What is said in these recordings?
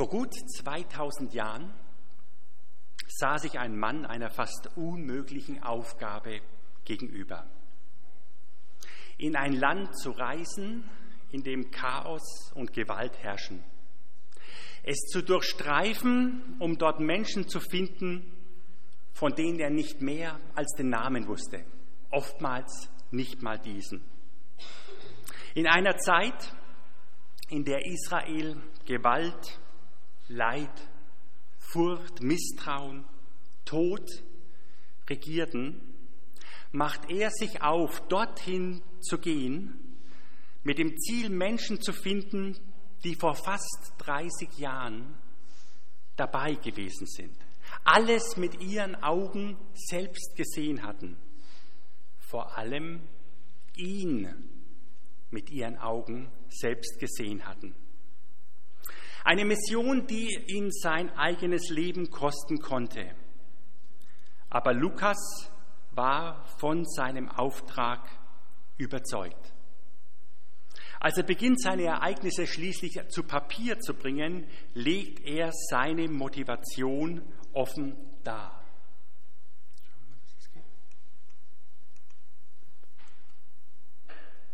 Vor gut 2000 Jahren sah sich ein Mann einer fast unmöglichen Aufgabe gegenüber. In ein Land zu reisen, in dem Chaos und Gewalt herrschen. Es zu durchstreifen, um dort Menschen zu finden, von denen er nicht mehr als den Namen wusste, oftmals nicht mal diesen. In einer Zeit, in der Israel Gewalt, Leid, Furcht, Misstrauen, Tod regierten, macht er sich auf, dorthin zu gehen, mit dem Ziel, Menschen zu finden, die vor fast 30 Jahren dabei gewesen sind, alles mit ihren Augen selbst gesehen hatten, vor allem ihn mit ihren Augen selbst gesehen hatten. Eine Mission, die ihm sein eigenes Leben kosten konnte. Aber Lukas war von seinem Auftrag überzeugt. Als er beginnt, seine Ereignisse schließlich zu Papier zu bringen, legt er seine Motivation offen dar.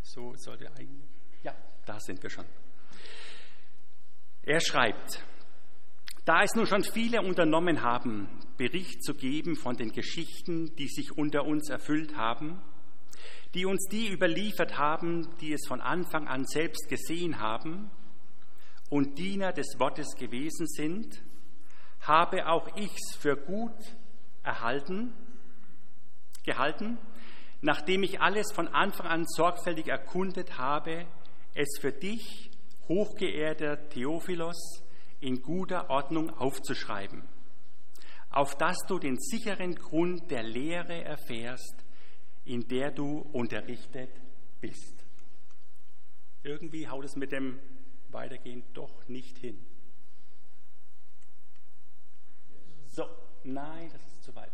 So sollte eigentlich. Ja, da sind wir schon. Er schreibt, da es nun schon viele unternommen haben, Bericht zu geben von den Geschichten, die sich unter uns erfüllt haben, die uns die überliefert haben, die es von Anfang an selbst gesehen haben und Diener des Wortes gewesen sind, habe auch ich's für gut erhalten, gehalten, nachdem ich alles von Anfang an sorgfältig erkundet habe, es für dich hochgeehrter Theophilos, in guter Ordnung aufzuschreiben, auf dass du den sicheren Grund der Lehre erfährst, in der du unterrichtet bist. Irgendwie haut es mit dem Weitergehen doch nicht hin. So, nein, das ist zu weit.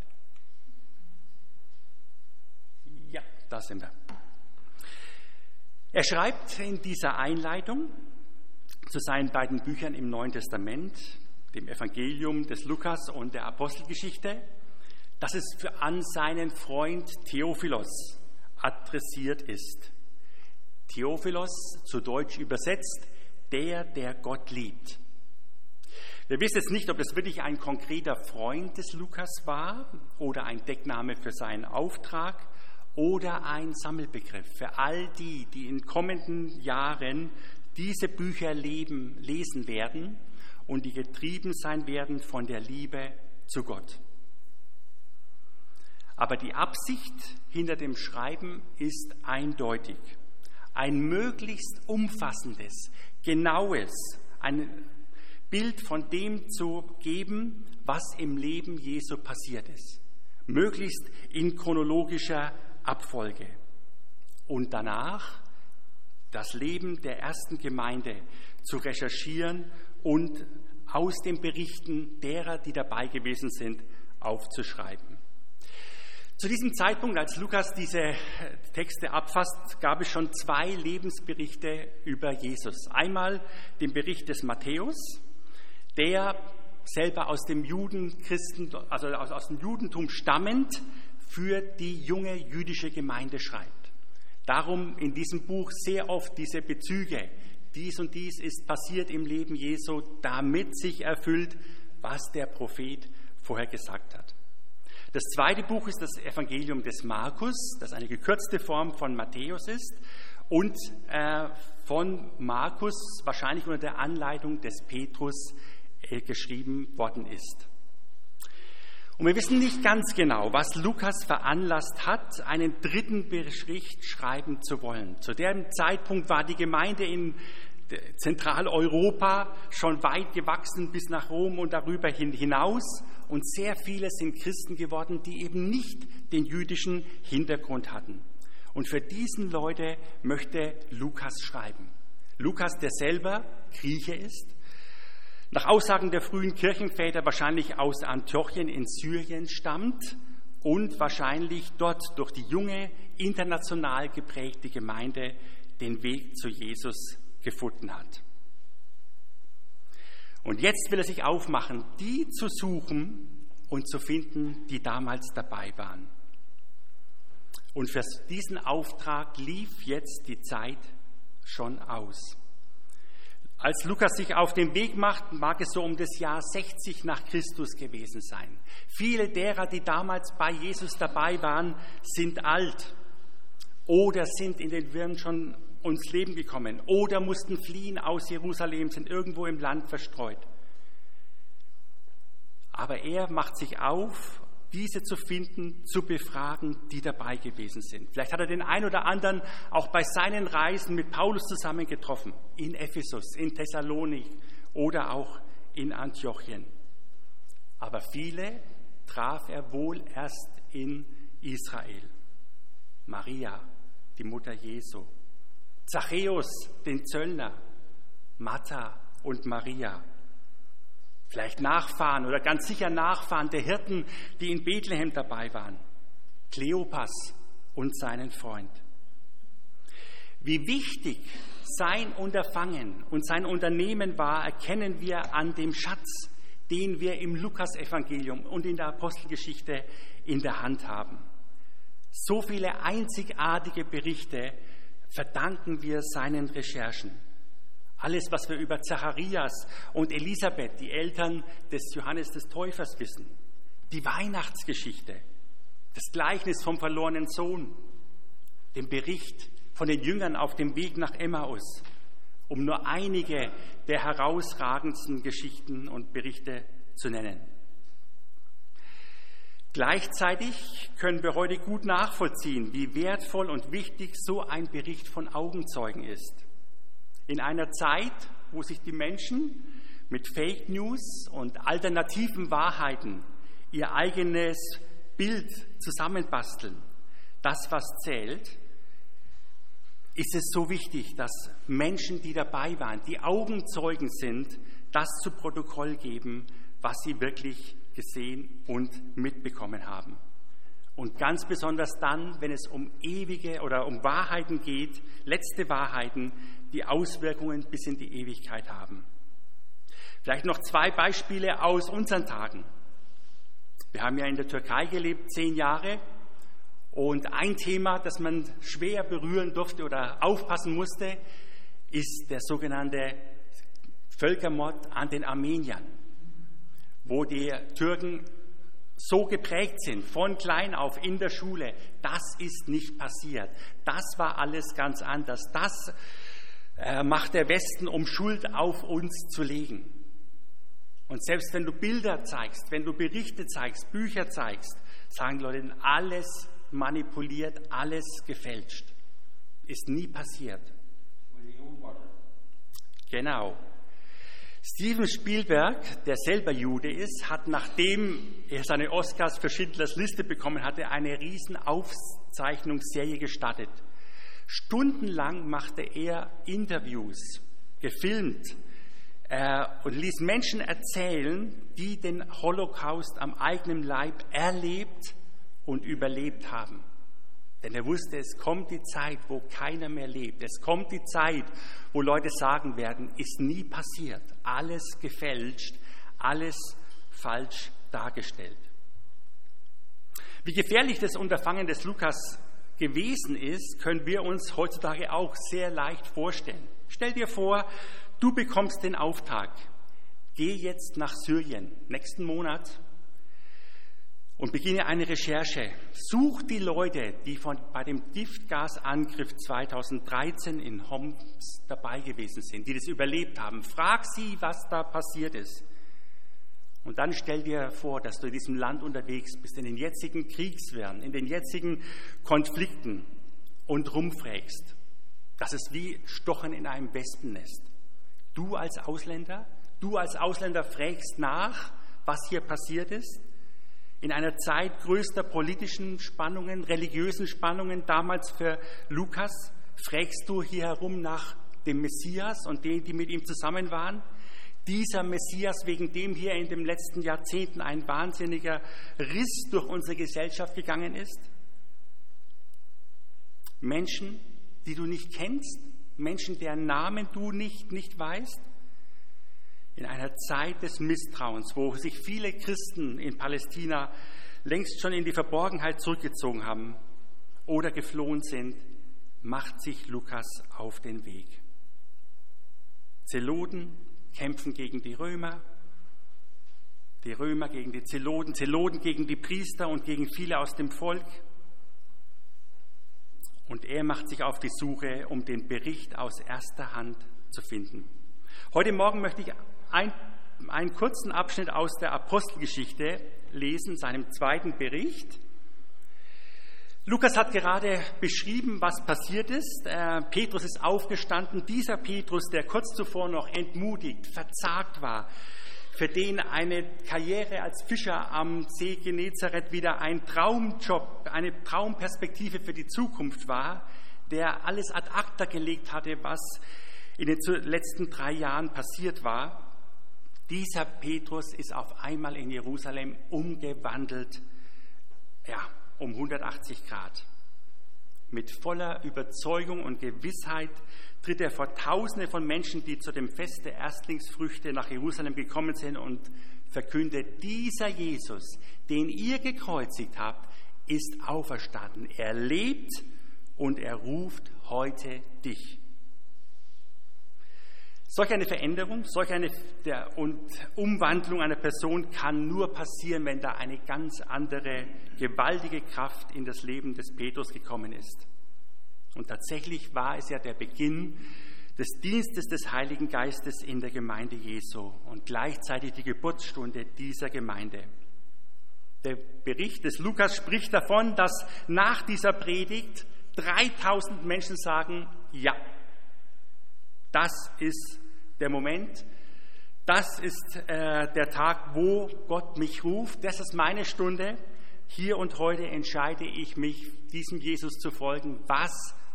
Ja, da sind wir. Er schreibt in dieser Einleitung, zu seinen beiden Büchern im Neuen Testament, dem Evangelium des Lukas und der Apostelgeschichte, dass es für an seinen Freund Theophilos adressiert ist. Theophilos, zu Deutsch übersetzt, der, der Gott liebt. Wir wissen jetzt nicht, ob es wirklich ein konkreter Freund des Lukas war oder ein Deckname für seinen Auftrag oder ein Sammelbegriff für all die, die in kommenden Jahren diese Bücher leben, lesen werden und die getrieben sein werden von der Liebe zu Gott. Aber die Absicht hinter dem Schreiben ist eindeutig. Ein möglichst umfassendes, genaues, ein Bild von dem zu geben, was im Leben Jesu passiert ist. Möglichst in chronologischer Abfolge. Und danach das Leben der ersten Gemeinde zu recherchieren und aus den Berichten derer, die dabei gewesen sind, aufzuschreiben. Zu diesem Zeitpunkt, als Lukas diese Texte abfasst, gab es schon zwei Lebensberichte über Jesus. Einmal den Bericht des Matthäus, der selber aus dem Juden, Christen, also aus dem Judentum stammend für die junge jüdische Gemeinde schreibt. Darum in diesem Buch sehr oft diese Bezüge. Dies und dies ist passiert im Leben Jesu, damit sich erfüllt, was der Prophet vorher gesagt hat. Das zweite Buch ist das Evangelium des Markus, das eine gekürzte Form von Matthäus ist und äh, von Markus wahrscheinlich unter der Anleitung des Petrus äh, geschrieben worden ist. Und wir wissen nicht ganz genau, was Lukas veranlasst hat, einen dritten Bericht schreiben zu wollen. Zu dem Zeitpunkt war die Gemeinde in Zentraleuropa schon weit gewachsen bis nach Rom und darüber hinaus. Und sehr viele sind Christen geworden, die eben nicht den jüdischen Hintergrund hatten. Und für diesen Leute möchte Lukas schreiben. Lukas, der selber Grieche ist, nach Aussagen der frühen Kirchenväter wahrscheinlich aus Antiochien in Syrien stammt und wahrscheinlich dort durch die junge, international geprägte Gemeinde den Weg zu Jesus gefunden hat. Und jetzt will er sich aufmachen, die zu suchen und zu finden, die damals dabei waren. Und für diesen Auftrag lief jetzt die Zeit schon aus. Als Lukas sich auf den Weg macht, mag es so um das Jahr 60 nach Christus gewesen sein. Viele derer, die damals bei Jesus dabei waren, sind alt oder sind in den Wirren schon ums Leben gekommen oder mussten fliehen aus Jerusalem, sind irgendwo im Land verstreut. Aber er macht sich auf, diese zu finden, zu befragen, die dabei gewesen sind. Vielleicht hat er den einen oder anderen auch bei seinen Reisen mit Paulus zusammen getroffen, in Ephesus, in Thessalonik oder auch in Antiochien. Aber viele traf er wohl erst in Israel. Maria, die Mutter Jesu, Zachäus, den Zöllner, Martha und Maria. Vielleicht Nachfahren oder ganz sicher Nachfahren der Hirten, die in Bethlehem dabei waren. Kleopas und seinen Freund. Wie wichtig sein Unterfangen und sein Unternehmen war, erkennen wir an dem Schatz, den wir im Lukasevangelium und in der Apostelgeschichte in der Hand haben. So viele einzigartige Berichte verdanken wir seinen Recherchen. Alles, was wir über Zacharias und Elisabeth, die Eltern des Johannes des Täufers, wissen. Die Weihnachtsgeschichte, das Gleichnis vom verlorenen Sohn, den Bericht von den Jüngern auf dem Weg nach Emmaus, um nur einige der herausragendsten Geschichten und Berichte zu nennen. Gleichzeitig können wir heute gut nachvollziehen, wie wertvoll und wichtig so ein Bericht von Augenzeugen ist. In einer Zeit, wo sich die Menschen mit Fake News und alternativen Wahrheiten ihr eigenes Bild zusammenbasteln, das, was zählt, ist es so wichtig, dass Menschen, die dabei waren, die Augenzeugen sind, das zu Protokoll geben, was sie wirklich gesehen und mitbekommen haben. Und ganz besonders dann, wenn es um ewige oder um Wahrheiten geht, letzte Wahrheiten, die Auswirkungen bis in die Ewigkeit haben. Vielleicht noch zwei Beispiele aus unseren Tagen. Wir haben ja in der Türkei gelebt, zehn Jahre. Und ein Thema, das man schwer berühren durfte oder aufpassen musste, ist der sogenannte Völkermord an den Armeniern wo die Türken so geprägt sind, von klein auf in der Schule, das ist nicht passiert. Das war alles ganz anders. Das macht der Westen, um Schuld auf uns zu legen. Und selbst wenn du Bilder zeigst, wenn du Berichte zeigst, Bücher zeigst, sagen die Leute, alles manipuliert, alles gefälscht. Ist nie passiert. Genau. Steven Spielberg, der selber Jude ist, hat, nachdem er seine Oscars für Schindlers Liste bekommen hatte, eine riesen Aufzeichnungsserie gestartet. Stundenlang machte er Interviews, gefilmt äh, und ließ Menschen erzählen, die den Holocaust am eigenen Leib erlebt und überlebt haben. Denn er wusste, es kommt die Zeit, wo keiner mehr lebt. Es kommt die Zeit, wo Leute sagen werden, ist nie passiert. Alles gefälscht, alles falsch dargestellt. Wie gefährlich das Unterfangen des Lukas gewesen ist, können wir uns heutzutage auch sehr leicht vorstellen. Stell dir vor, du bekommst den Auftrag, geh jetzt nach Syrien, nächsten Monat, und beginne eine Recherche. Such die Leute, die von, bei dem Giftgasangriff 2013 in Homs dabei gewesen sind, die das überlebt haben. Frag sie, was da passiert ist. Und dann stell dir vor, dass du in diesem Land unterwegs bist, in den jetzigen Kriegswehren, in den jetzigen Konflikten und rumfrägst. Das ist wie Stochen in einem Wespennest. Du als Ausländer, du als Ausländer fragst nach, was hier passiert ist in einer Zeit größter politischen Spannungen, religiösen Spannungen, damals für Lukas, fragst du hier herum nach dem Messias und denen, die mit ihm zusammen waren? Dieser Messias, wegen dem hier in den letzten Jahrzehnten ein wahnsinniger Riss durch unsere Gesellschaft gegangen ist? Menschen, die du nicht kennst, Menschen, deren Namen du nicht, nicht weißt? in einer Zeit des Misstrauens, wo sich viele Christen in Palästina längst schon in die Verborgenheit zurückgezogen haben oder geflohen sind, macht sich Lukas auf den Weg. Zeloten kämpfen gegen die Römer, die Römer gegen die Zeloten, Zeloten gegen die Priester und gegen viele aus dem Volk. Und er macht sich auf die Suche, um den Bericht aus erster Hand zu finden. Heute Morgen möchte ich ein, einen kurzen Abschnitt aus der Apostelgeschichte lesen, seinem zweiten Bericht. Lukas hat gerade beschrieben, was passiert ist. Äh, Petrus ist aufgestanden. Dieser Petrus, der kurz zuvor noch entmutigt, verzagt war, für den eine Karriere als Fischer am See Genezareth wieder ein Traumjob, eine Traumperspektive für die Zukunft war, der alles ad acta gelegt hatte, was in den letzten drei Jahren passiert war. Dieser Petrus ist auf einmal in Jerusalem umgewandelt, ja, um 180 Grad. Mit voller Überzeugung und Gewissheit tritt er vor Tausende von Menschen, die zu dem Fest der Erstlingsfrüchte nach Jerusalem gekommen sind und verkündet, dieser Jesus, den ihr gekreuzigt habt, ist auferstanden. Er lebt und er ruft heute dich. Solch eine Veränderung, solch eine der, und Umwandlung einer Person kann nur passieren, wenn da eine ganz andere, gewaltige Kraft in das Leben des Petrus gekommen ist. Und tatsächlich war es ja der Beginn des Dienstes des Heiligen Geistes in der Gemeinde Jesu und gleichzeitig die Geburtsstunde dieser Gemeinde. Der Bericht des Lukas spricht davon, dass nach dieser Predigt 3000 Menschen sagen, ja, das ist der Moment, das ist äh, der Tag, wo Gott mich ruft, das ist meine Stunde. Hier und heute entscheide ich mich, diesem Jesus zu folgen. Was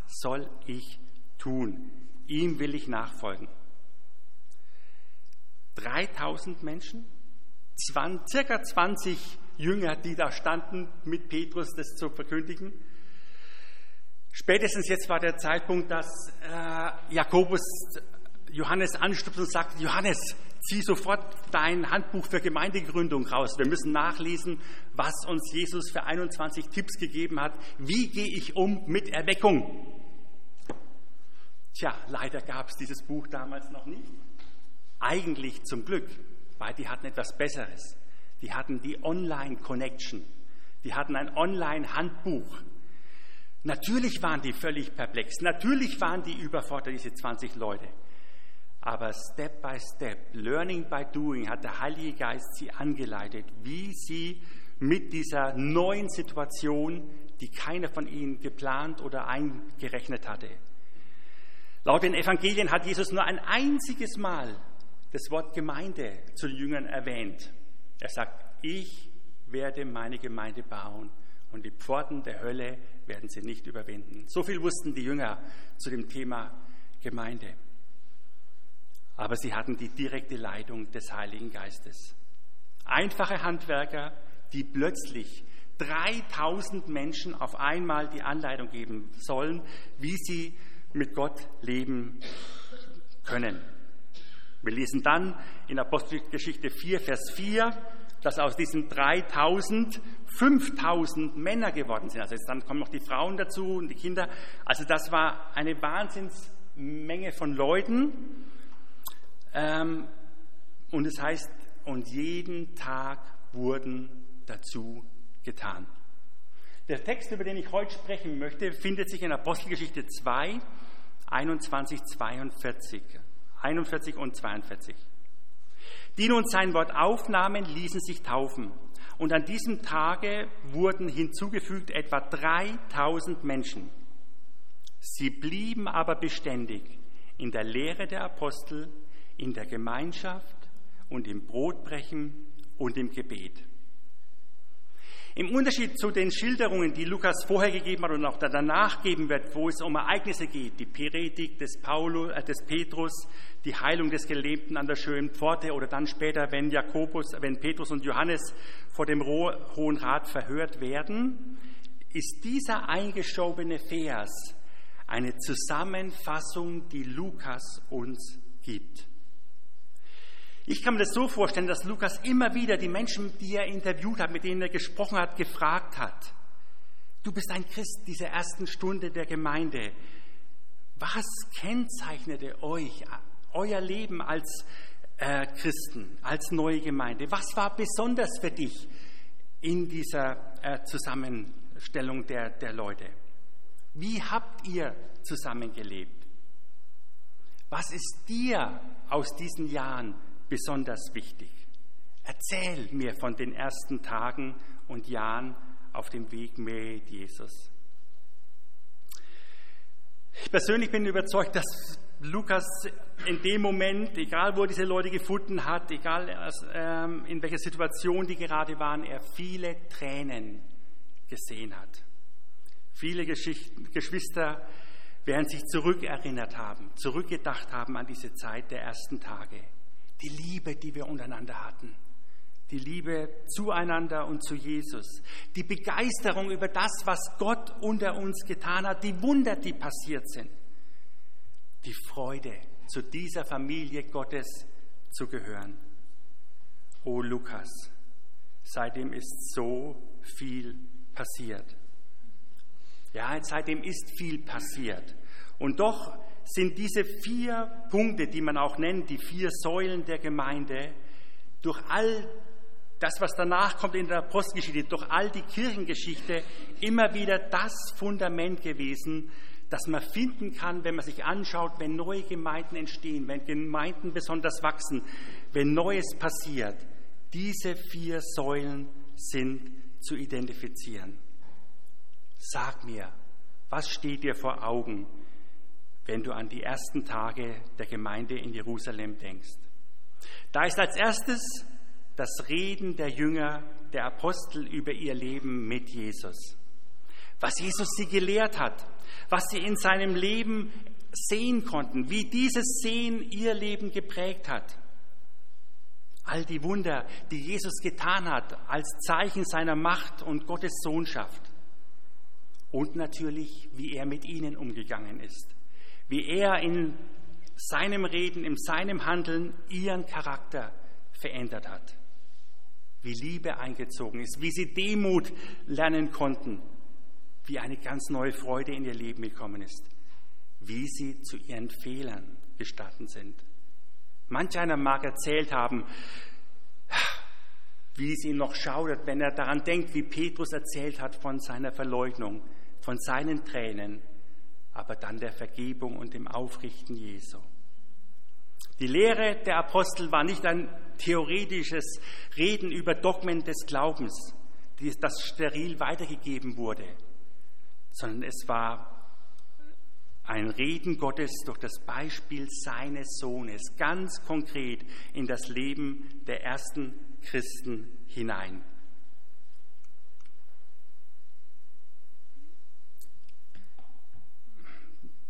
soll ich tun? Ihm will ich nachfolgen. 3000 Menschen, 20, circa 20 Jünger, die da standen, mit Petrus das zu verkündigen. Spätestens jetzt war der Zeitpunkt, dass äh, Jakobus Johannes anstupst und sagt, Johannes, zieh sofort dein Handbuch für Gemeindegründung raus. Wir müssen nachlesen, was uns Jesus für 21 Tipps gegeben hat. Wie gehe ich um mit Erweckung? Tja, leider gab es dieses Buch damals noch nicht. Eigentlich zum Glück, weil die hatten etwas Besseres. Die hatten die Online-Connection. Die hatten ein Online-Handbuch. Natürlich waren die völlig perplex. Natürlich waren die überfordert, diese 20 Leute. Aber Step by Step, Learning by Doing, hat der Heilige Geist sie angeleitet, wie sie mit dieser neuen Situation, die keiner von ihnen geplant oder eingerechnet hatte. Laut den Evangelien hat Jesus nur ein einziges Mal das Wort Gemeinde zu den Jüngern erwähnt. Er sagt, ich werde meine Gemeinde bauen und die Pforten der Hölle werden sie nicht überwinden. So viel wussten die Jünger zu dem Thema Gemeinde aber sie hatten die direkte Leitung des Heiligen Geistes. Einfache Handwerker, die plötzlich 3000 Menschen auf einmal die Anleitung geben sollen, wie sie mit Gott leben können. Wir lesen dann in Apostelgeschichte 4, Vers 4, dass aus diesen 3000 5000 Männer geworden sind. Also jetzt dann kommen noch die Frauen dazu und die Kinder. Also das war eine Wahnsinnsmenge von Leuten. Ähm, und es heißt, und jeden Tag wurden dazu getan. Der Text, über den ich heute sprechen möchte, findet sich in Apostelgeschichte 2, 21, 42, 41 und 42. Die nun sein Wort aufnahmen, ließen sich taufen. Und an diesem Tage wurden hinzugefügt etwa 3000 Menschen. Sie blieben aber beständig in der Lehre der Apostel, in der Gemeinschaft und im Brotbrechen und im Gebet. Im Unterschied zu den Schilderungen, die Lukas vorher gegeben hat und auch danach geben wird, wo es um Ereignisse geht, die Predigt des, Paulus, äh, des Petrus, die Heilung des Gelebten an der schönen Pforte oder dann später, wenn Jakobus, wenn Petrus und Johannes vor dem Hohen Rat verhört werden, ist dieser eingeschobene Vers eine Zusammenfassung, die Lukas uns gibt. Ich kann mir das so vorstellen, dass Lukas immer wieder die Menschen, die er interviewt hat, mit denen er gesprochen hat, gefragt hat. Du bist ein Christ dieser ersten Stunde der Gemeinde. Was kennzeichnete euch, euer Leben als äh, Christen, als neue Gemeinde? Was war besonders für dich in dieser äh, Zusammenstellung der, der Leute? Wie habt ihr zusammengelebt? Was ist dir aus diesen Jahren besonders wichtig? Erzähl mir von den ersten Tagen und Jahren auf dem Weg mit Jesus. Ich persönlich bin überzeugt, dass Lukas in dem Moment, egal wo er diese Leute gefunden hat, egal ähm, in welcher Situation die gerade waren, er viele Tränen gesehen hat. Viele Geschwister werden sich zurückerinnert haben, zurückgedacht haben an diese Zeit der ersten Tage. Die Liebe, die wir untereinander hatten. Die Liebe zueinander und zu Jesus. Die Begeisterung über das, was Gott unter uns getan hat. Die Wunder, die passiert sind. Die Freude, zu dieser Familie Gottes zu gehören. O Lukas, seitdem ist so viel passiert. Ja, seitdem ist viel passiert. Und doch sind diese vier Punkte, die man auch nennt, die vier Säulen der Gemeinde, durch all das, was danach kommt in der Apostelgeschichte, durch all die Kirchengeschichte immer wieder das Fundament gewesen, das man finden kann, wenn man sich anschaut, wenn neue Gemeinden entstehen, wenn Gemeinden besonders wachsen, wenn Neues passiert. Diese vier Säulen sind zu identifizieren. Sag mir, was steht dir vor Augen, wenn du an die ersten Tage der Gemeinde in Jerusalem denkst? Da ist als erstes das Reden der Jünger, der Apostel über ihr Leben mit Jesus. Was Jesus sie gelehrt hat, was sie in seinem Leben sehen konnten, wie dieses Sehen ihr Leben geprägt hat. All die Wunder, die Jesus getan hat als Zeichen seiner Macht und Gottes Sohnschaft und natürlich, wie er mit ihnen umgegangen ist, wie er in seinem Reden, in seinem Handeln ihren Charakter verändert hat, wie Liebe eingezogen ist, wie sie Demut lernen konnten, wie eine ganz neue Freude in ihr Leben gekommen ist, wie sie zu ihren Fehlern gestatten sind. Manch einer mag erzählt haben, wie es ihm noch schaudert, wenn er daran denkt, wie Petrus erzählt hat von seiner Verleugnung, von seinen Tränen, aber dann der Vergebung und dem Aufrichten Jesu. Die Lehre der Apostel war nicht ein theoretisches Reden über Dogmen des Glaubens, das steril weitergegeben wurde, sondern es war ein Reden Gottes durch das Beispiel seines Sohnes, ganz konkret in das Leben der ersten Christen hinein.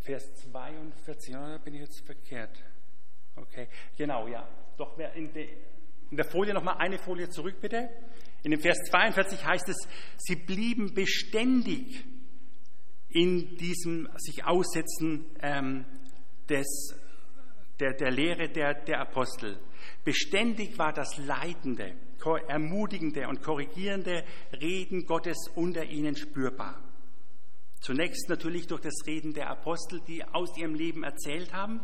Vers 42, oder bin ich jetzt verkehrt? Okay, genau, ja. Doch in, de, in der Folie nochmal eine Folie zurück, bitte. In dem Vers 42 heißt es, sie blieben beständig in diesem sich Aussetzen ähm, des, der, der Lehre der, der Apostel. Beständig war das leitende, ermutigende und korrigierende Reden Gottes unter ihnen spürbar. Zunächst natürlich durch das Reden der Apostel, die aus ihrem Leben erzählt haben.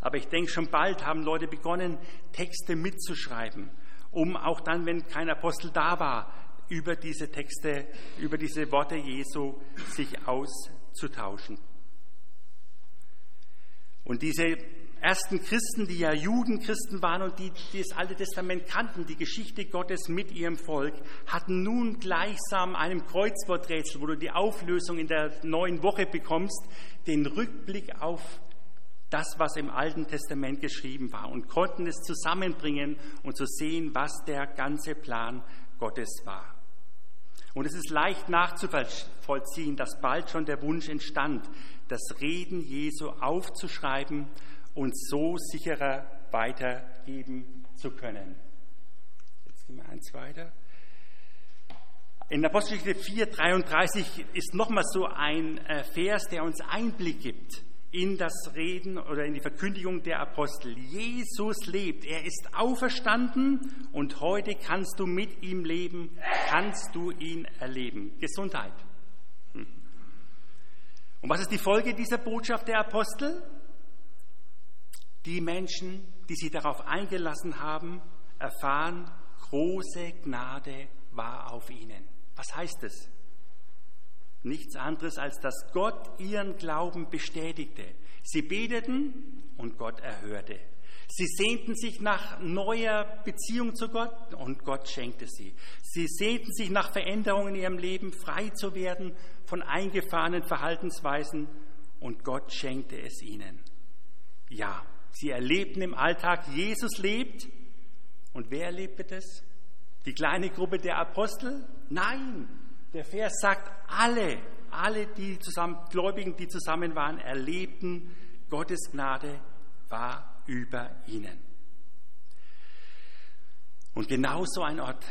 Aber ich denke, schon bald haben Leute begonnen, Texte mitzuschreiben, um auch dann, wenn kein Apostel da war, über diese Texte, über diese Worte Jesu sich auszutauschen. Und diese ersten Christen, die ja Judenchristen waren und die, die das Alte Testament kannten, die Geschichte Gottes mit ihrem Volk, hatten nun gleichsam einem Kreuzworträtsel, wo du die Auflösung in der neuen Woche bekommst, den Rückblick auf das, was im Alten Testament geschrieben war und konnten es zusammenbringen und zu sehen, was der ganze Plan Gottes war. Und es ist leicht nachzuvollziehen, dass bald schon der Wunsch entstand, das Reden Jesu aufzuschreiben und so sicherer weitergeben zu können. Jetzt gehen wir eins weiter. In Apostelgeschichte 4, 33 ist nochmal so ein äh, Vers, der uns Einblick gibt in das Reden oder in die Verkündigung der Apostel. Jesus lebt, er ist auferstanden und heute kannst du mit ihm leben, kannst du ihn erleben. Gesundheit. Hm. Und was ist die Folge dieser Botschaft der Apostel? Die Menschen, die sich darauf eingelassen haben, erfahren, große Gnade war auf ihnen. Was heißt es? Nichts anderes, als dass Gott ihren Glauben bestätigte. Sie beteten und Gott erhörte. Sie sehnten sich nach neuer Beziehung zu Gott und Gott schenkte sie. Sie sehnten sich nach Veränderungen in ihrem Leben, frei zu werden von eingefahrenen Verhaltensweisen und Gott schenkte es ihnen. Ja, sie erlebten im Alltag, Jesus lebt. Und wer erlebte das? Die kleine Gruppe der Apostel? Nein, der Vers sagt, alle, alle die zusammen, Gläubigen, die zusammen waren, erlebten, Gottes Gnade war über ihnen. Und genau so ein Ort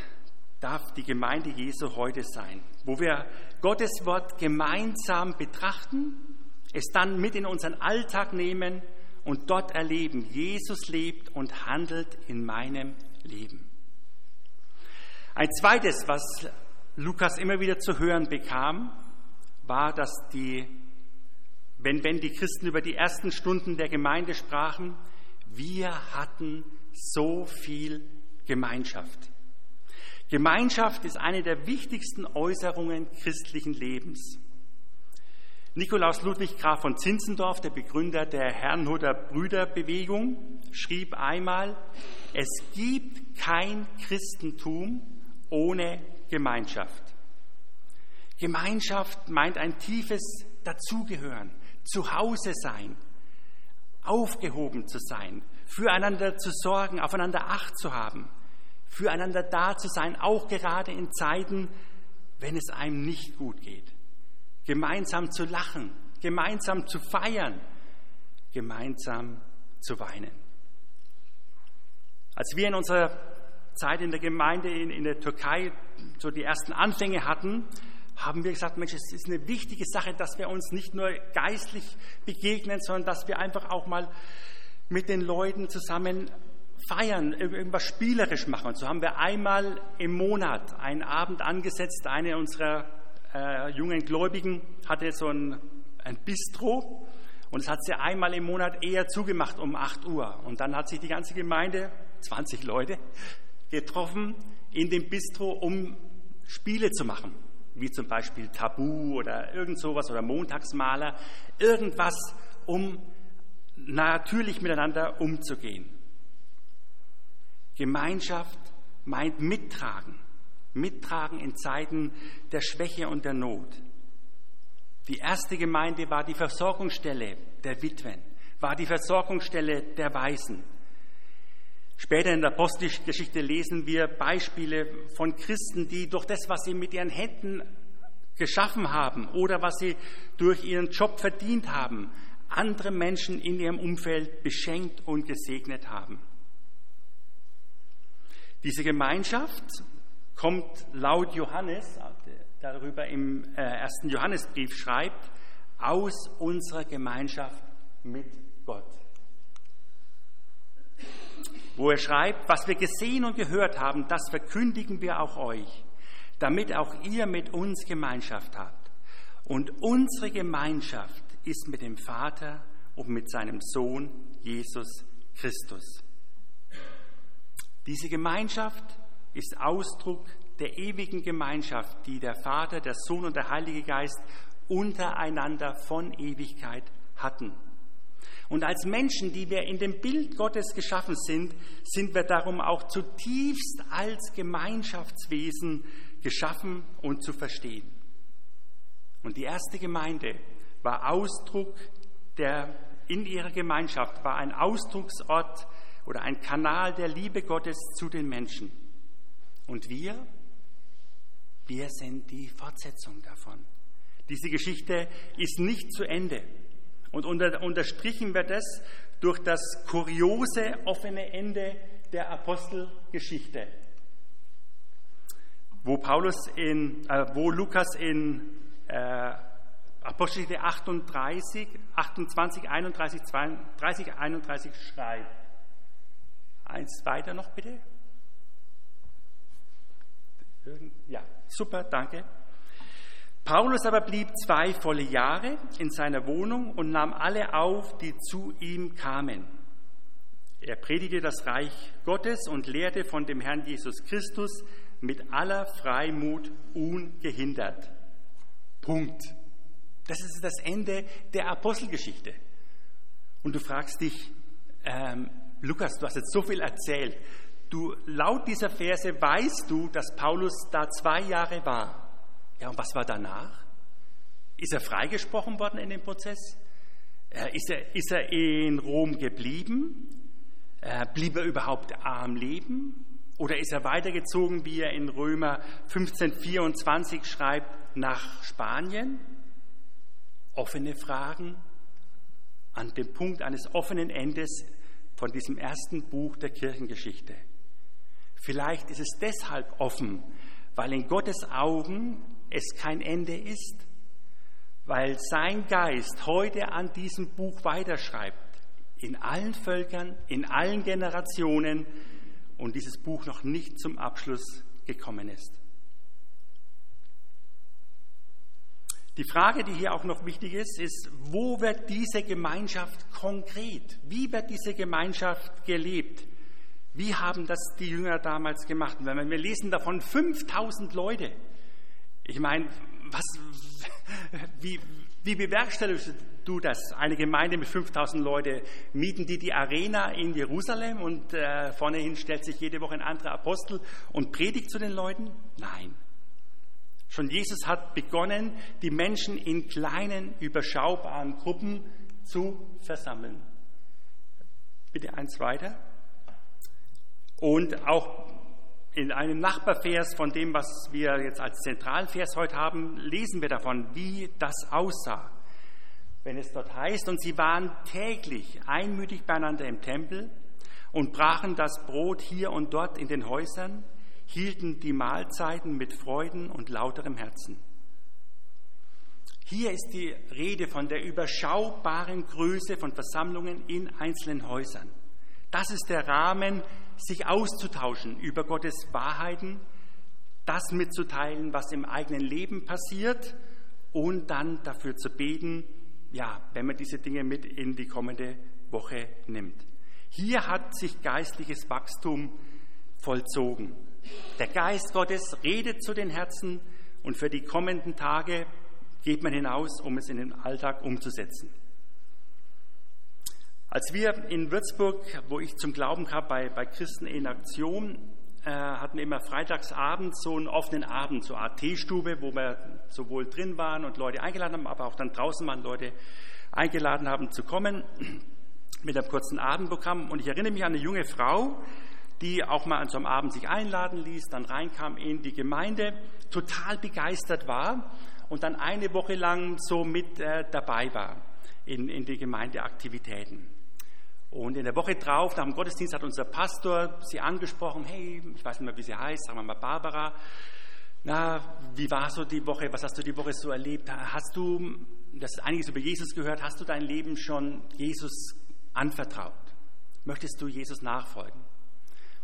darf die Gemeinde Jesu heute sein, wo wir Gottes Wort gemeinsam betrachten, es dann mit in unseren Alltag nehmen und dort erleben, Jesus lebt und handelt in meinem Leben. Ein zweites, was Lukas immer wieder zu hören bekam, war, dass die, wenn, wenn die Christen über die ersten Stunden der Gemeinde sprachen, wir hatten so viel Gemeinschaft. Gemeinschaft ist eine der wichtigsten Äußerungen christlichen Lebens. Nikolaus Ludwig Graf von Zinzendorf, der Begründer der Herrnhuter Brüderbewegung, schrieb einmal, es gibt kein Christentum ohne Gemeinschaft. Gemeinschaft meint ein tiefes Dazugehören, zu Hause sein, aufgehoben zu sein, füreinander zu sorgen, aufeinander Acht zu haben, füreinander da zu sein, auch gerade in Zeiten, wenn es einem nicht gut geht. Gemeinsam zu lachen, gemeinsam zu feiern, gemeinsam zu weinen. Als wir in unserer Zeit in der Gemeinde in, in der Türkei so die ersten Anfänge hatten, haben wir gesagt, Mensch, es ist eine wichtige Sache, dass wir uns nicht nur geistlich begegnen, sondern dass wir einfach auch mal mit den Leuten zusammen feiern, irgendwas spielerisch machen. Und so haben wir einmal im Monat einen Abend angesetzt. Eine unserer äh, jungen Gläubigen hatte so ein, ein Bistro und es hat sie einmal im Monat eher zugemacht um 8 Uhr. Und dann hat sich die ganze Gemeinde, 20 Leute, getroffen in dem Bistro, um Spiele zu machen, wie zum Beispiel Tabu oder irgend sowas oder Montagsmaler, irgendwas, um natürlich miteinander umzugehen. Gemeinschaft meint mittragen, mittragen in Zeiten der Schwäche und der Not. Die erste Gemeinde war die Versorgungsstelle der Witwen, war die Versorgungsstelle der Waisen. Später in der Apostelgeschichte lesen wir Beispiele von Christen, die durch das, was sie mit ihren Händen geschaffen haben oder was sie durch ihren Job verdient haben, andere Menschen in ihrem Umfeld beschenkt und gesegnet haben. Diese Gemeinschaft kommt laut Johannes, darüber im äh, ersten Johannesbrief schreibt, aus unserer Gemeinschaft mit Gott wo er schreibt, was wir gesehen und gehört haben, das verkündigen wir auch euch, damit auch ihr mit uns Gemeinschaft habt. Und unsere Gemeinschaft ist mit dem Vater und mit seinem Sohn Jesus Christus. Diese Gemeinschaft ist Ausdruck der ewigen Gemeinschaft, die der Vater, der Sohn und der Heilige Geist untereinander von Ewigkeit hatten. Und als Menschen, die wir in dem Bild Gottes geschaffen sind, sind wir darum auch zutiefst als Gemeinschaftswesen geschaffen und zu verstehen. Und die erste Gemeinde war Ausdruck der, in ihrer Gemeinschaft, war ein Ausdrucksort oder ein Kanal der Liebe Gottes zu den Menschen. Und wir, wir sind die Fortsetzung davon. Diese Geschichte ist nicht zu Ende. Und unter, unterstrichen wird das durch das kuriose offene Ende der Apostelgeschichte, wo, Paulus in, äh, wo Lukas in äh, Apostelgeschichte 38, 28, 31, 32, 31 schreibt. Eins weiter noch bitte. Ja, super, danke. Paulus aber blieb zwei volle Jahre in seiner Wohnung und nahm alle auf, die zu ihm kamen. Er predigte das Reich Gottes und lehrte von dem Herrn Jesus Christus mit aller Freimut ungehindert. Punkt. Das ist das Ende der Apostelgeschichte. Und du fragst dich, ähm, Lukas, du hast jetzt so viel erzählt. Du, laut dieser Verse weißt du, dass Paulus da zwei Jahre war. Ja, und was war danach? Ist er freigesprochen worden in dem Prozess? Äh, ist, er, ist er in Rom geblieben? Äh, blieb er überhaupt am Leben? Oder ist er weitergezogen, wie er in Römer 15,24 schreibt, nach Spanien? Offene Fragen an dem Punkt eines offenen Endes von diesem ersten Buch der Kirchengeschichte. Vielleicht ist es deshalb offen, weil in Gottes Augen es kein Ende ist, weil sein Geist heute an diesem Buch weiterschreibt, in allen Völkern, in allen Generationen und dieses Buch noch nicht zum Abschluss gekommen ist. Die Frage, die hier auch noch wichtig ist, ist, wo wird diese Gemeinschaft konkret? Wie wird diese Gemeinschaft gelebt? Wie haben das die Jünger damals gemacht? Wenn wir lesen davon 5000 Leute, ich meine, was, wie, wie bewerkstelligst du das? Eine Gemeinde mit 5000 Leuten, mieten die die Arena in Jerusalem und äh, vornehin stellt sich jede Woche ein anderer Apostel und predigt zu den Leuten? Nein. Schon Jesus hat begonnen, die Menschen in kleinen, überschaubaren Gruppen zu versammeln. Bitte eins weiter. Und auch in einem Nachbarvers von dem, was wir jetzt als Zentralvers heute haben, lesen wir davon, wie das aussah. Wenn es dort heißt, und sie waren täglich einmütig beieinander im Tempel und brachen das Brot hier und dort in den Häusern, hielten die Mahlzeiten mit Freuden und lauterem Herzen. Hier ist die Rede von der überschaubaren Größe von Versammlungen in einzelnen Häusern. Das ist der Rahmen, sich auszutauschen über Gottes Wahrheiten, das mitzuteilen, was im eigenen Leben passiert und dann dafür zu beten, ja, wenn man diese Dinge mit in die kommende Woche nimmt. Hier hat sich geistliches Wachstum vollzogen. Der Geist Gottes redet zu den Herzen und für die kommenden Tage geht man hinaus, um es in den Alltag umzusetzen. Als wir in Würzburg, wo ich zum Glauben kam, bei, bei Christen in Aktion, äh, hatten immer freitagsabend so einen offenen Abend, so eine Art Teestube, wo wir sowohl drin waren und Leute eingeladen haben, aber auch dann draußen waren Leute eingeladen haben zu kommen mit einem kurzen Abendprogramm. Und ich erinnere mich an eine junge Frau, die auch mal an so einem Abend sich einladen ließ, dann reinkam in die Gemeinde, total begeistert war und dann eine Woche lang so mit äh, dabei war in, in die Gemeindeaktivitäten. Und in der Woche drauf, nach dem Gottesdienst, hat unser Pastor sie angesprochen, hey, ich weiß nicht mehr, wie sie heißt, sagen wir mal Barbara, na, wie war so die Woche, was hast du die Woche so erlebt? Hast du, das ist einiges über Jesus gehört, hast du dein Leben schon Jesus anvertraut? Möchtest du Jesus nachfolgen?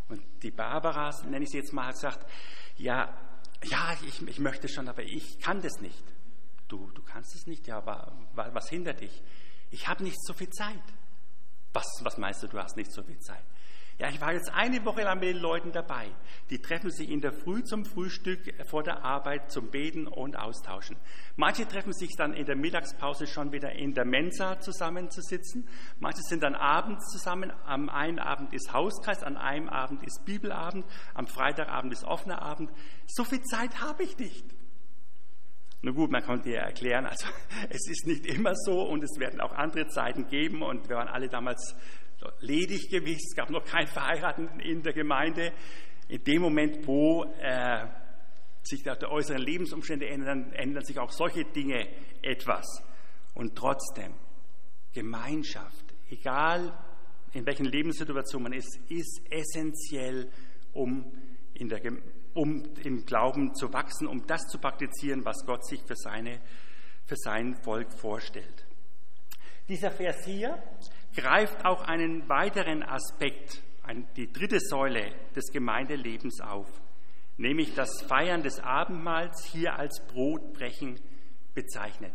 Und die Barbara, nenne ich sie jetzt mal, hat gesagt, ja, ja, ich, ich möchte schon, aber ich kann das nicht. Du, du kannst es nicht, ja, aber was hindert dich? Ich habe nicht so viel Zeit. Was, was meinst du, du hast nicht so viel Zeit? Ja, ich war jetzt eine Woche lang mit den Leuten dabei. Die treffen sich in der Früh zum Frühstück vor der Arbeit zum Beten und Austauschen. Manche treffen sich dann in der Mittagspause schon wieder in der Mensa zusammenzusitzen. Manche sind dann abends zusammen. Am einen Abend ist Hauskreis, an einem Abend ist Bibelabend, am Freitagabend ist offener Abend. So viel Zeit habe ich nicht. Na gut, man konnte ja erklären, also es ist nicht immer so und es werden auch andere Zeiten geben und wir waren alle damals ledig gewesen, es gab noch keinen Verheirateten in der Gemeinde. In dem Moment, wo äh, sich die äußeren Lebensumstände ändern, ändern sich auch solche Dinge etwas. Und trotzdem, Gemeinschaft, egal in welchen Lebenssituation man ist, ist essentiell, um in der, um im Glauben zu wachsen, um das zu praktizieren, was Gott sich für seine für sein Volk vorstellt. Dieser Vers hier greift auch einen weiteren Aspekt, die dritte Säule des Gemeindelebens auf, nämlich das Feiern des Abendmahls hier als Brotbrechen bezeichnet.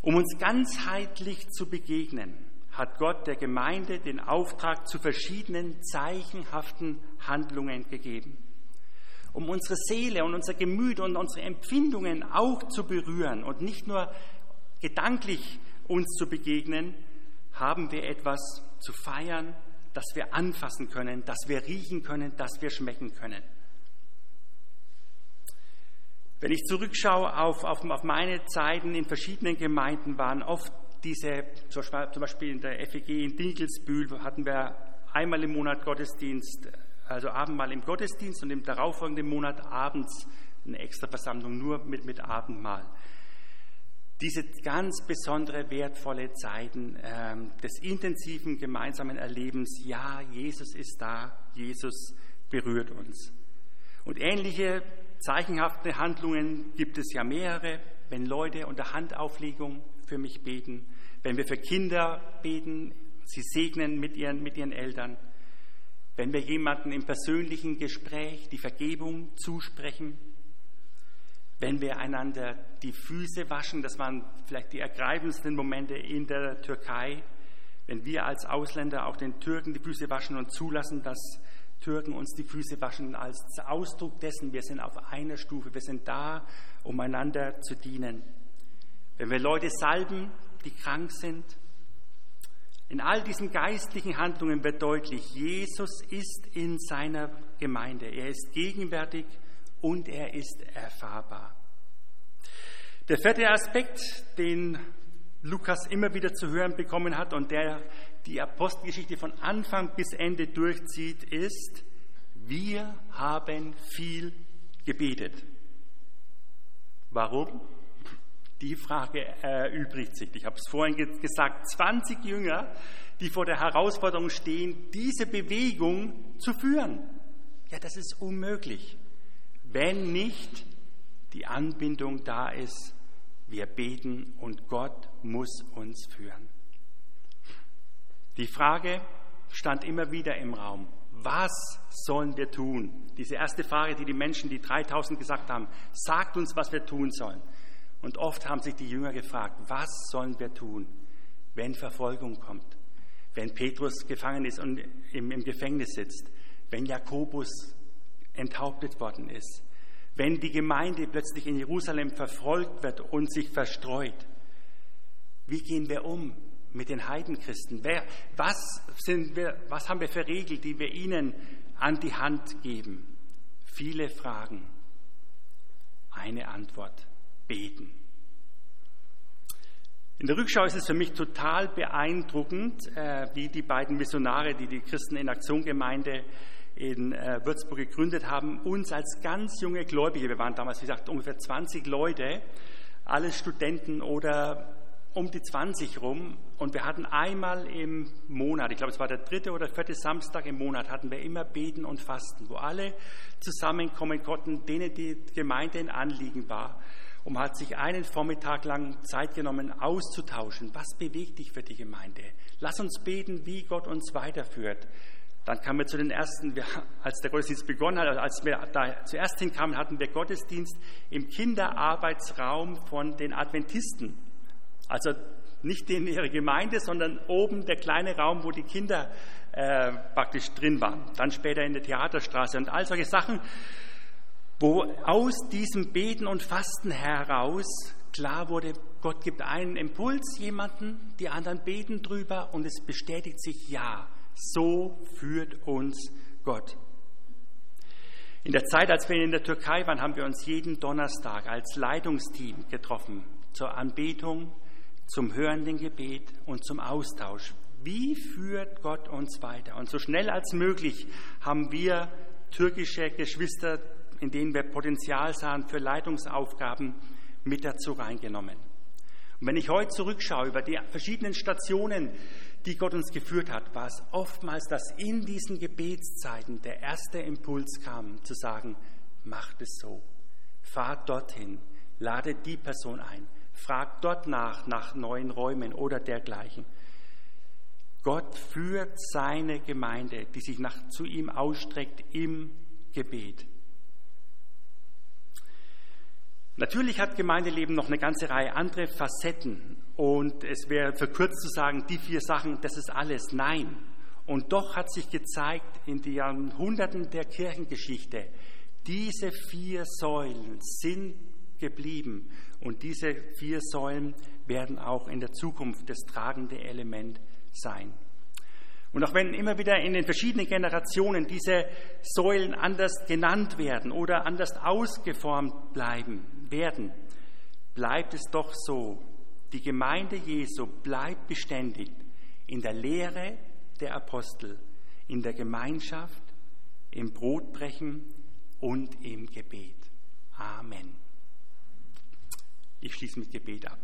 Um uns ganzheitlich zu begegnen, hat Gott der Gemeinde den Auftrag zu verschiedenen zeichenhaften Handlungen gegeben. Um unsere Seele und unser Gemüt und unsere Empfindungen auch zu berühren und nicht nur gedanklich uns zu begegnen, haben wir etwas zu feiern, das wir anfassen können, das wir riechen können, das wir schmecken können. Wenn ich zurückschaue auf, auf, auf meine Zeiten in verschiedenen Gemeinden, waren oft diese, zum Beispiel in der FEG in Dinkelsbühl hatten wir einmal im Monat Gottesdienst, also Abendmahl im Gottesdienst und im darauffolgenden Monat abends eine extra Versammlung nur mit, mit Abendmahl. Diese ganz besondere, wertvolle Zeiten äh, des intensiven gemeinsamen Erlebens, ja, Jesus ist da, Jesus berührt uns. Und ähnliche Zeichenhafte Handlungen gibt es ja mehrere, wenn Leute unter Handauflegung für mich beten, wenn wir für Kinder beten, sie segnen mit ihren, mit ihren Eltern, wenn wir jemanden im persönlichen Gespräch die Vergebung zusprechen, wenn wir einander die Füße waschen, das waren vielleicht die ergreifendsten Momente in der Türkei, wenn wir als Ausländer auch den Türken die Füße waschen und zulassen, dass Türken uns die Füße waschen als Ausdruck dessen, wir sind auf einer Stufe, wir sind da, um einander zu dienen. Wenn wir Leute salben, die krank sind, in all diesen geistlichen Handlungen wird deutlich, Jesus ist in seiner Gemeinde, er ist gegenwärtig und er ist erfahrbar. Der vierte Aspekt, den Lukas immer wieder zu hören bekommen hat und der die Apostelgeschichte von Anfang bis Ende durchzieht, ist, wir haben viel gebetet. Warum? Die Frage erübrigt sich. Ich habe es vorhin gesagt, 20 Jünger, die vor der Herausforderung stehen, diese Bewegung zu führen. Ja, das ist unmöglich, wenn nicht die Anbindung da ist. Wir beten und Gott muss uns führen. Die Frage stand immer wieder im Raum. Was sollen wir tun? Diese erste Frage, die die Menschen, die 3000 gesagt haben, sagt uns, was wir tun sollen. Und oft haben sich die Jünger gefragt, was sollen wir tun, wenn Verfolgung kommt, wenn Petrus gefangen ist und im, im Gefängnis sitzt, wenn Jakobus enthauptet worden ist, wenn die Gemeinde plötzlich in Jerusalem verfolgt wird und sich verstreut. Wie gehen wir um mit den Heidenchristen? Wer, was, sind wir, was haben wir für Regeln, die wir ihnen an die Hand geben? Viele Fragen. Eine Antwort. Beten. In der Rückschau ist es für mich total beeindruckend, äh, wie die beiden Missionare, die die Christen in Aktion Gemeinde in äh, Würzburg gegründet haben, uns als ganz junge Gläubige, wir waren damals, wie gesagt, ungefähr 20 Leute, alles Studenten oder um die 20 rum und wir hatten einmal im Monat, ich glaube es war der dritte oder vierte Samstag im Monat, hatten wir immer Beten und Fasten, wo alle zusammenkommen konnten, denen die Gemeinde ein Anliegen war. Und hat sich einen Vormittag lang Zeit genommen, auszutauschen. Was bewegt dich für die Gemeinde? Lass uns beten, wie Gott uns weiterführt. Dann kamen wir zu den ersten, als der Gottesdienst begonnen hat, als wir da zuerst hinkamen, hatten wir Gottesdienst im Kinderarbeitsraum von den Adventisten. Also nicht in ihrer Gemeinde, sondern oben der kleine Raum, wo die Kinder äh, praktisch drin waren. Dann später in der Theaterstraße und all solche Sachen, wo aus diesem Beten und Fasten heraus klar wurde, Gott gibt einen Impuls jemanden, die anderen beten drüber und es bestätigt sich, ja, so führt uns Gott. In der Zeit, als wir in der Türkei waren, haben wir uns jeden Donnerstag als Leitungsteam getroffen zur Anbetung, zum hörenden Gebet und zum Austausch. Wie führt Gott uns weiter? Und so schnell als möglich haben wir türkische Geschwister, in denen wir Potenzial sahen für Leitungsaufgaben, mit dazu reingenommen. Und wenn ich heute zurückschaue über die verschiedenen Stationen, die Gott uns geführt hat, war es oftmals, dass in diesen Gebetszeiten der erste Impuls kam, zu sagen, macht es so, fahrt dorthin, lade die Person ein. Frag dort nach, nach neuen Räumen oder dergleichen. Gott führt seine Gemeinde, die sich nach, zu ihm ausstreckt, im Gebet. Natürlich hat Gemeindeleben noch eine ganze Reihe andere Facetten und es wäre verkürzt zu sagen, die vier Sachen, das ist alles. Nein. Und doch hat sich gezeigt in den Jahrhunderten der Kirchengeschichte, diese vier Säulen sind geblieben und diese vier Säulen werden auch in der Zukunft das tragende Element sein. Und auch wenn immer wieder in den verschiedenen Generationen diese Säulen anders genannt werden oder anders ausgeformt bleiben werden, bleibt es doch so, die Gemeinde Jesu bleibt beständig in der Lehre der Apostel, in der Gemeinschaft, im Brotbrechen und im Gebet. Amen. Ich schließe mit Gebet ab.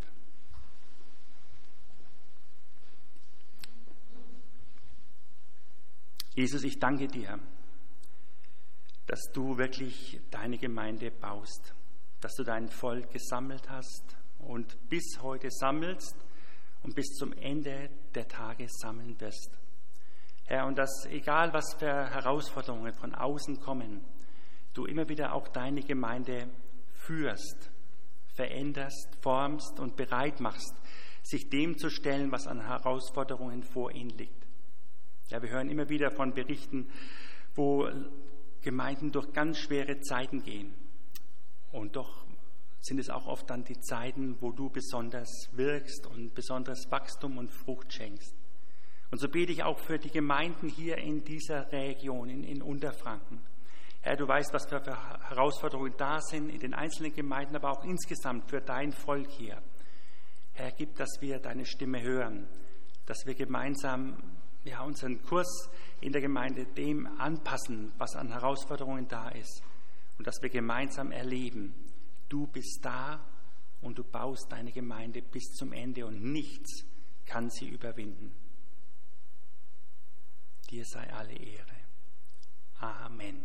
Jesus, ich danke dir, dass du wirklich deine Gemeinde baust, dass du dein Volk gesammelt hast und bis heute sammelst und bis zum Ende der Tage sammeln wirst. Herr, und dass egal was für Herausforderungen von außen kommen, du immer wieder auch deine Gemeinde führst, veränderst, formst und bereit machst, sich dem zu stellen, was an Herausforderungen vor ihnen liegt. Ja, wir hören immer wieder von Berichten, wo Gemeinden durch ganz schwere Zeiten gehen. Und doch sind es auch oft dann die Zeiten, wo du besonders wirkst und besonderes Wachstum und Frucht schenkst. Und so bete ich auch für die Gemeinden hier in dieser Region, in, in Unterfranken. Herr, du weißt, was für Herausforderungen da sind in den einzelnen Gemeinden, aber auch insgesamt für dein Volk hier. Herr, gib, dass wir deine Stimme hören, dass wir gemeinsam ja, unseren Kurs in der Gemeinde dem anpassen, was an Herausforderungen da ist. Und dass wir gemeinsam erleben, du bist da und du baust deine Gemeinde bis zum Ende und nichts kann sie überwinden. Dir sei alle Ehre. Amen.